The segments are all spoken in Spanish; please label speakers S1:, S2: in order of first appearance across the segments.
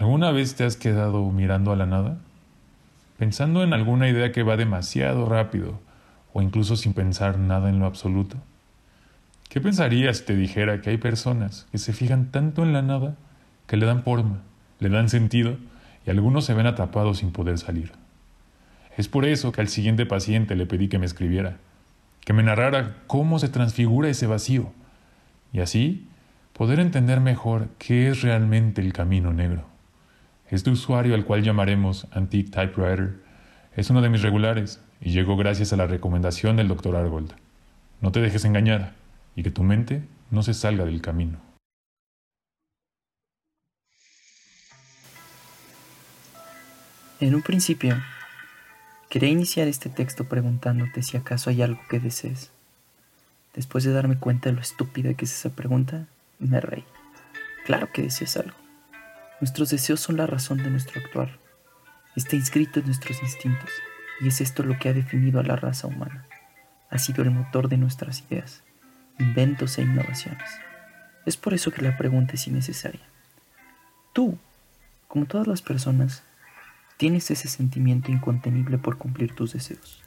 S1: ¿Alguna vez te has quedado mirando a la nada? Pensando en alguna idea que va demasiado rápido o incluso sin pensar nada en lo absoluto. ¿Qué pensarías si te dijera que hay personas que se fijan tanto en la nada que le dan forma, le dan sentido y algunos se ven atrapados sin poder salir? Es por eso que al siguiente paciente le pedí que me escribiera, que me narrara cómo se transfigura ese vacío y así poder entender mejor qué es realmente el camino negro. Este usuario al cual llamaremos Antique Typewriter es uno de mis regulares y llegó gracias a la recomendación del Dr. Argold. No te dejes engañar y que tu mente no se salga del camino.
S2: En un principio, quería iniciar este texto preguntándote si acaso hay algo que desees. Después de darme cuenta de lo estúpida que es esa pregunta, me reí. Claro que deseas algo. Nuestros deseos son la razón de nuestro actuar. Está inscrito en nuestros instintos, y es esto lo que ha definido a la raza humana. Ha sido el motor de nuestras ideas, inventos e innovaciones. Es por eso que la pregunta es innecesaria. Tú, como todas las personas, tienes ese sentimiento incontenible por cumplir tus deseos,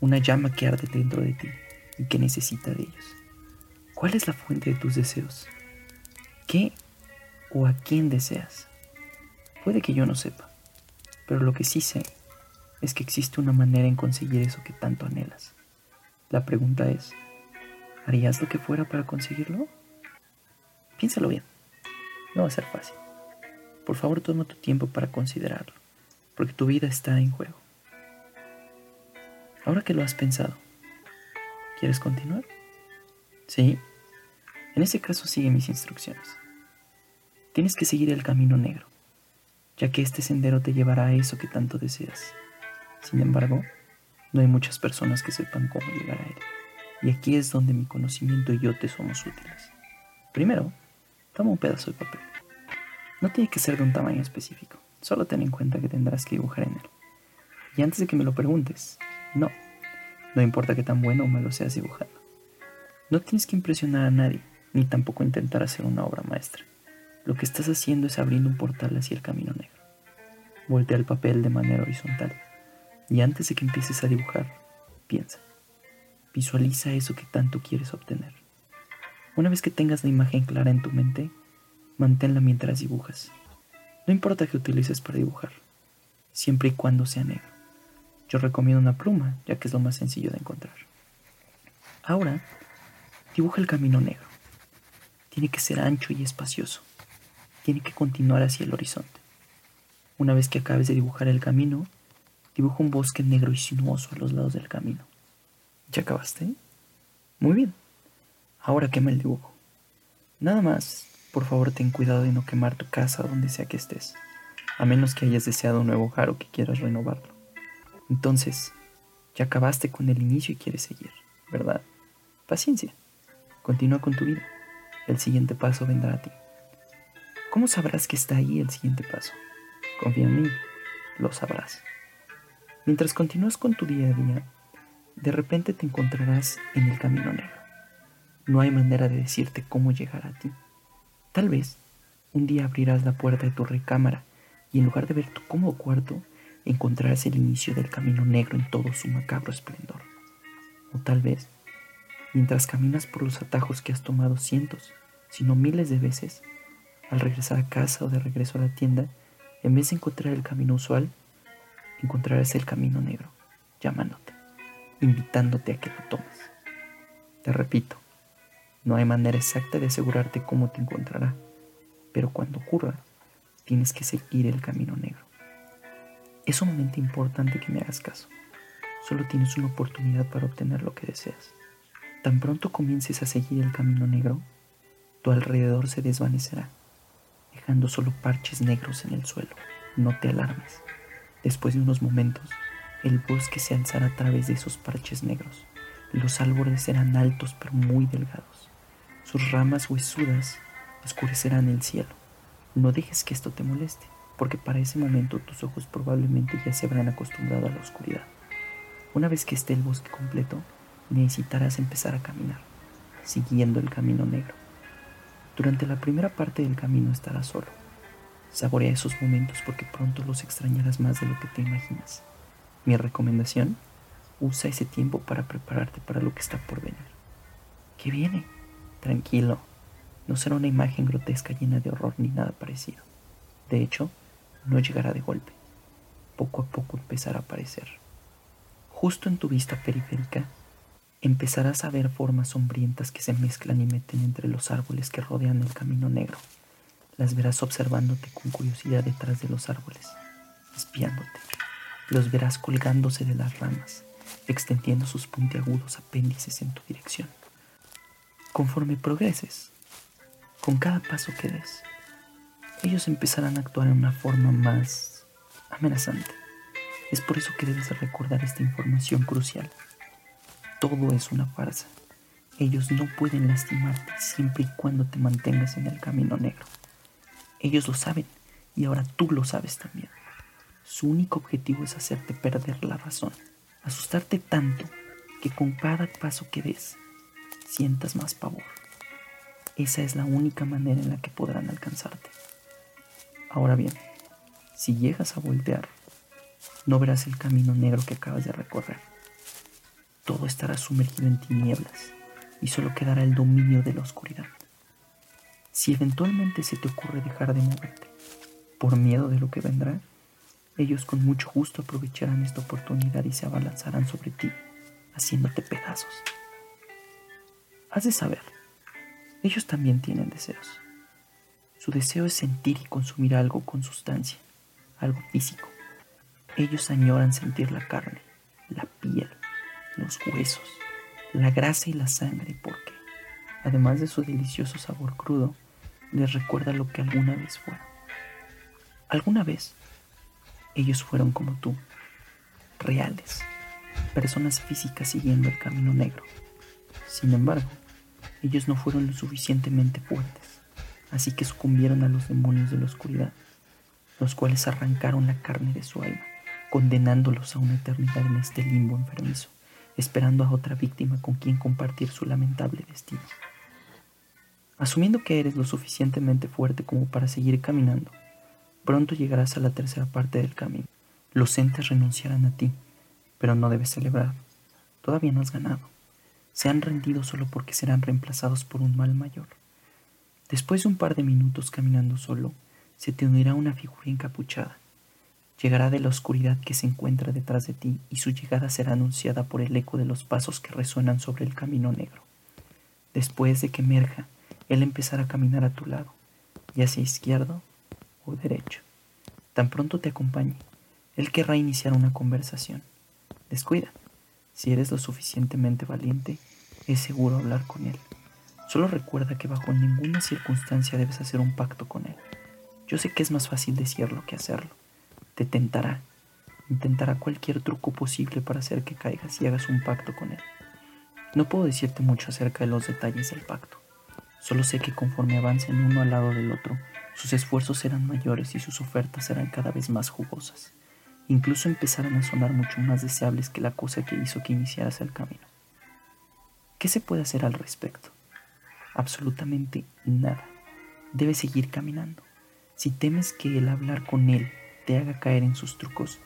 S2: una llama que arde dentro de ti y que necesita de ellos. ¿Cuál es la fuente de tus deseos? ¿Qué o a quién deseas? Puede que yo no sepa, pero lo que sí sé es que existe una manera en conseguir eso que tanto anhelas. La pregunta es, ¿harías lo que fuera para conseguirlo? Piénsalo bien, no va a ser fácil. Por favor, toma tu tiempo para considerarlo, porque tu vida está en juego. Ahora que lo has pensado, ¿quieres continuar? Sí. En ese caso sigue mis instrucciones. Tienes que seguir el camino negro, ya que este sendero te llevará a eso que tanto deseas. Sin embargo, no hay muchas personas que sepan cómo llegar a él. Y aquí es donde mi conocimiento y yo te somos útiles. Primero, toma un pedazo de papel. No tiene que ser de un tamaño específico, solo ten en cuenta que tendrás que dibujar en él. Y antes de que me lo preguntes, no, no importa que tan bueno o malo seas dibujando. No tienes que impresionar a nadie, ni tampoco intentar hacer una obra maestra. Lo que estás haciendo es abriendo un portal hacia el camino negro. Voltea el papel de manera horizontal y antes de que empieces a dibujar, piensa. Visualiza eso que tanto quieres obtener. Una vez que tengas la imagen clara en tu mente, manténla mientras dibujas. No importa qué utilices para dibujar, siempre y cuando sea negro. Yo recomiendo una pluma, ya que es lo más sencillo de encontrar. Ahora, dibuja el camino negro. Tiene que ser ancho y espacioso. Tiene que continuar hacia el horizonte. Una vez que acabes de dibujar el camino, dibuja un bosque negro y sinuoso a los lados del camino. ¿Ya acabaste? Muy bien. Ahora quema el dibujo. Nada más, por favor ten cuidado de no quemar tu casa donde sea que estés, a menos que hayas deseado un nuevo hogar o que quieras renovarlo. Entonces, ya acabaste con el inicio y quieres seguir, ¿verdad? Paciencia. Continúa con tu vida. El siguiente paso vendrá a ti. ¿Cómo sabrás que está ahí el siguiente paso? Confía en mí, lo sabrás. Mientras continúas con tu día a día, de repente te encontrarás en el camino negro. No hay manera de decirte cómo llegar a ti. Tal vez un día abrirás la puerta de tu recámara y en lugar de ver tu cómodo cuarto, encontrarás el inicio del camino negro en todo su macabro esplendor. O tal vez, mientras caminas por los atajos que has tomado cientos, sino miles de veces, al regresar a casa o de regreso a la tienda, en vez de encontrar el camino usual, encontrarás el camino negro, llamándote, invitándote a que lo tomes. Te repito, no hay manera exacta de asegurarte cómo te encontrará, pero cuando ocurra, tienes que seguir el camino negro. Es sumamente importante que me hagas caso. Solo tienes una oportunidad para obtener lo que deseas. Tan pronto comiences a seguir el camino negro, tu alrededor se desvanecerá, solo parches negros en el suelo. No te alarmes. Después de unos momentos, el bosque se alzará a través de esos parches negros. Los árboles serán altos pero muy delgados. Sus ramas huesudas oscurecerán el cielo. No dejes que esto te moleste, porque para ese momento tus ojos probablemente ya se habrán acostumbrado a la oscuridad. Una vez que esté el bosque completo, necesitarás empezar a caminar, siguiendo el camino negro. Durante la primera parte del camino estarás solo. Saborea esos momentos porque pronto los extrañarás más de lo que te imaginas. Mi recomendación, usa ese tiempo para prepararte para lo que está por venir. ¿Qué viene? Tranquilo, no será una imagen grotesca llena de horror ni nada parecido. De hecho, no llegará de golpe. Poco a poco empezará a aparecer. Justo en tu vista periférica, empezarás a ver formas sombrientas que se mezclan y meten entre los árboles que rodean el camino negro. Las verás observándote con curiosidad detrás de los árboles, espiándote. Los verás colgándose de las ramas, extendiendo sus puntiagudos apéndices en tu dirección. Conforme progreses, con cada paso que des, ellos empezarán a actuar en una forma más amenazante. Es por eso que debes recordar esta información crucial. Todo es una farsa. Ellos no pueden lastimarte siempre y cuando te mantengas en el camino negro. Ellos lo saben y ahora tú lo sabes también. Su único objetivo es hacerte perder la razón, asustarte tanto que con cada paso que des sientas más pavor. Esa es la única manera en la que podrán alcanzarte. Ahora bien, si llegas a voltear, no verás el camino negro que acabas de recorrer. Todo estará sumergido en tinieblas y solo quedará el dominio de la oscuridad. Si eventualmente se te ocurre dejar de moverte por miedo de lo que vendrá, ellos con mucho gusto aprovecharán esta oportunidad y se abalanzarán sobre ti, haciéndote pedazos. Has de saber ellos también tienen deseos. Su deseo es sentir y consumir algo con sustancia, algo físico. Ellos añoran sentir la carne, la piel, los huesos, la grasa y la sangre porque, además de su delicioso sabor crudo, les recuerda lo que alguna vez fueron. Alguna vez, ellos fueron como tú, reales, personas físicas siguiendo el camino negro. Sin embargo, ellos no fueron lo suficientemente fuertes, así que sucumbieron a los demonios de la oscuridad, los cuales arrancaron la carne de su alma, condenándolos a una eternidad en este limbo enfermizo, esperando a otra víctima con quien compartir su lamentable destino. Asumiendo que eres lo suficientemente fuerte como para seguir caminando, pronto llegarás a la tercera parte del camino. Los entes renunciarán a ti, pero no debes celebrar. Todavía no has ganado se han rendido solo porque serán reemplazados por un mal mayor. Después de un par de minutos caminando solo, se te unirá una figura encapuchada. Llegará de la oscuridad que se encuentra detrás de ti y su llegada será anunciada por el eco de los pasos que resuenan sobre el camino negro. Después de que emerja, él empezará a caminar a tu lado, ya sea izquierdo o derecho. Tan pronto te acompañe, él querrá iniciar una conversación. Descuida, si eres lo suficientemente valiente, es seguro hablar con él. Solo recuerda que bajo ninguna circunstancia debes hacer un pacto con él. Yo sé que es más fácil decirlo que hacerlo. Te tentará. Intentará cualquier truco posible para hacer que caigas y hagas un pacto con él. No puedo decirte mucho acerca de los detalles del pacto. Solo sé que conforme avancen uno al lado del otro, sus esfuerzos serán mayores y sus ofertas serán cada vez más jugosas incluso empezaron a sonar mucho más deseables que la cosa que hizo que iniciaras el camino. ¿Qué se puede hacer al respecto? Absolutamente nada. Debes seguir caminando. Si temes que el hablar con él te haga caer en sus trucos,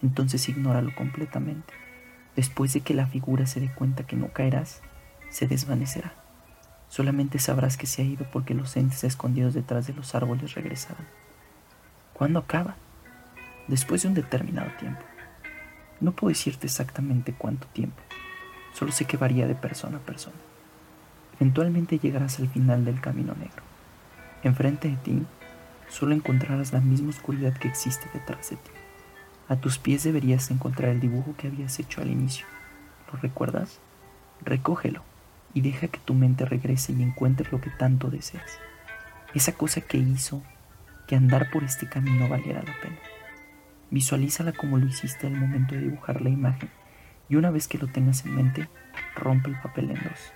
S2: entonces ignóralo completamente. Después de que la figura se dé cuenta que no caerás, se desvanecerá. Solamente sabrás que se ha ido porque los entes escondidos detrás de los árboles regresarán. ¿Cuándo acaba? después de un determinado tiempo. No puedo decirte exactamente cuánto tiempo, solo sé que varía de persona a persona. Eventualmente llegarás al final del camino negro. Enfrente de ti solo encontrarás la misma oscuridad que existe detrás de ti. A tus pies deberías encontrar el dibujo que habías hecho al inicio. ¿Lo recuerdas? Recógelo y deja que tu mente regrese y encuentre lo que tanto deseas. Esa cosa que hizo que andar por este camino valiera la pena. Visualízala como lo hiciste al momento de dibujar la imagen y una vez que lo tengas en mente, rompe el papel en dos.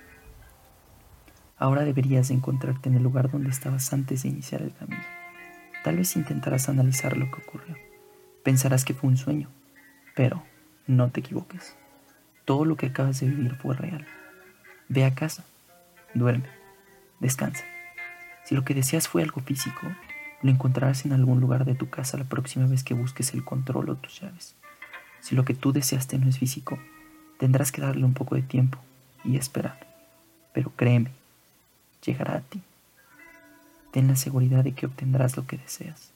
S2: Ahora deberías encontrarte en el lugar donde estabas antes de iniciar el camino. Tal vez intentarás analizar lo que ocurrió. Pensarás que fue un sueño, pero no te equivoques. Todo lo que acabas de vivir fue real. Ve a casa, duerme, descansa. Si lo que deseas fue algo físico, Lo encontrarás en algún lugar de tu casa la próxima vez que busques el control o tus llaves. Si lo que tú deseaste no es físico, tendrás que darle un poco de tiempo y esperar. Pero créeme, llegará a ti. Ten la seguridad de que obtendrás lo que deseas.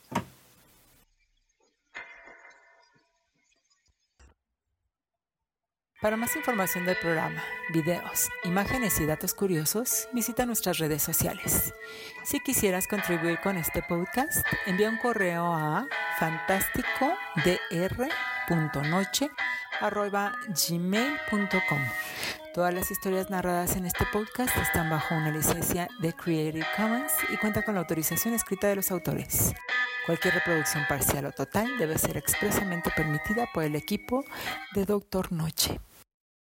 S3: Para más información del programa, videos, imágenes y datos curiosos, visita nuestras redes sociales. Si quisieras contribuir con este podcast, envía un correo a fantasticodr.noche.gmail.com Todas las historias narradas en este podcast están bajo una licencia de Creative Commons y cuentan con la autorización escrita de los autores. Cualquier reproducción parcial o total debe ser expresamente permitida por el equipo de Doctor Noche.